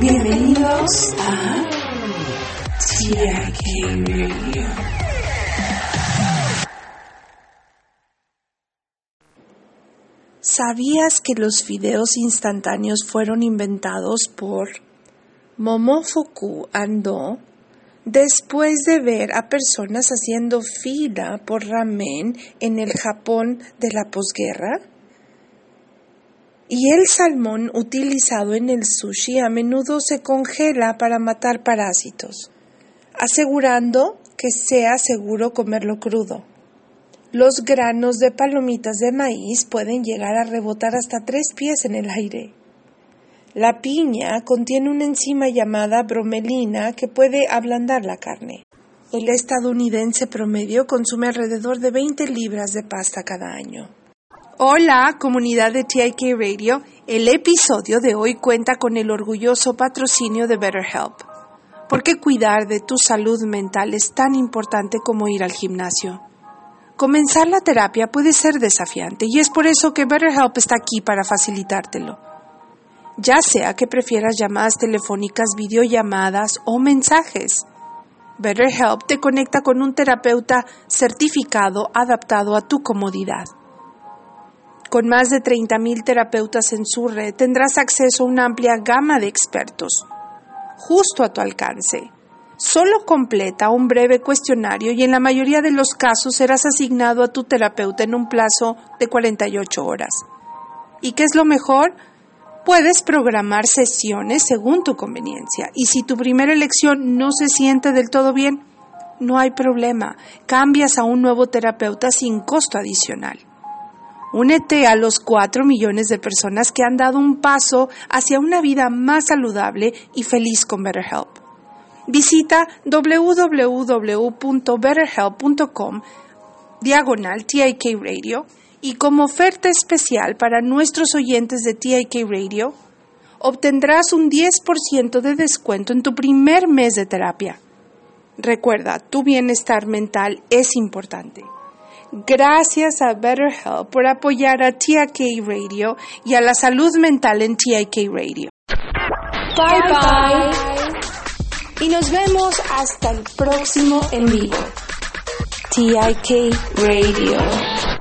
Bienvenidos a TIK Radio. ¿Sabías que los videos instantáneos fueron inventados por Momofuku Ando después de ver a personas haciendo fila por ramen en el Japón de la posguerra? Y el salmón utilizado en el sushi a menudo se congela para matar parásitos, asegurando que sea seguro comerlo crudo. Los granos de palomitas de maíz pueden llegar a rebotar hasta tres pies en el aire. La piña contiene una enzima llamada bromelina que puede ablandar la carne. El estadounidense promedio consume alrededor de 20 libras de pasta cada año. Hola, comunidad de TIK Radio. El episodio de hoy cuenta con el orgulloso patrocinio de BetterHelp. ¿Por qué cuidar de tu salud mental es tan importante como ir al gimnasio? Comenzar la terapia puede ser desafiante y es por eso que BetterHelp está aquí para facilitártelo. Ya sea que prefieras llamadas telefónicas, videollamadas o mensajes. BetterHelp te conecta con un terapeuta certificado adaptado a tu comodidad. Con más de 30.000 terapeutas en su red tendrás acceso a una amplia gama de expertos, justo a tu alcance Solo completa un breve cuestionario y en la mayoría de los casos serás asignado a tu terapeuta en un plazo de 48 horas. ¿Y qué es lo mejor? Puedes programar sesiones según tu conveniencia y si tu primera elección no se siente del todo bien, no hay problema, cambias a un nuevo terapeuta sin costo adicional. Únete a los 4 millones de personas que han dado un paso hacia una vida más saludable y feliz con BetterHelp. Visita www.betterhelp.com diagonal TIK Radio y como oferta especial para nuestros oyentes de TIK Radio, obtendrás un 10% de descuento en tu primer mes de terapia. Recuerda, tu bienestar mental es importante. Gracias a BetterHelp por apoyar a TIK Radio y a la salud mental en TIK Radio. Bye bye y nos vemos hasta el próximo en vivo. TIK Radio.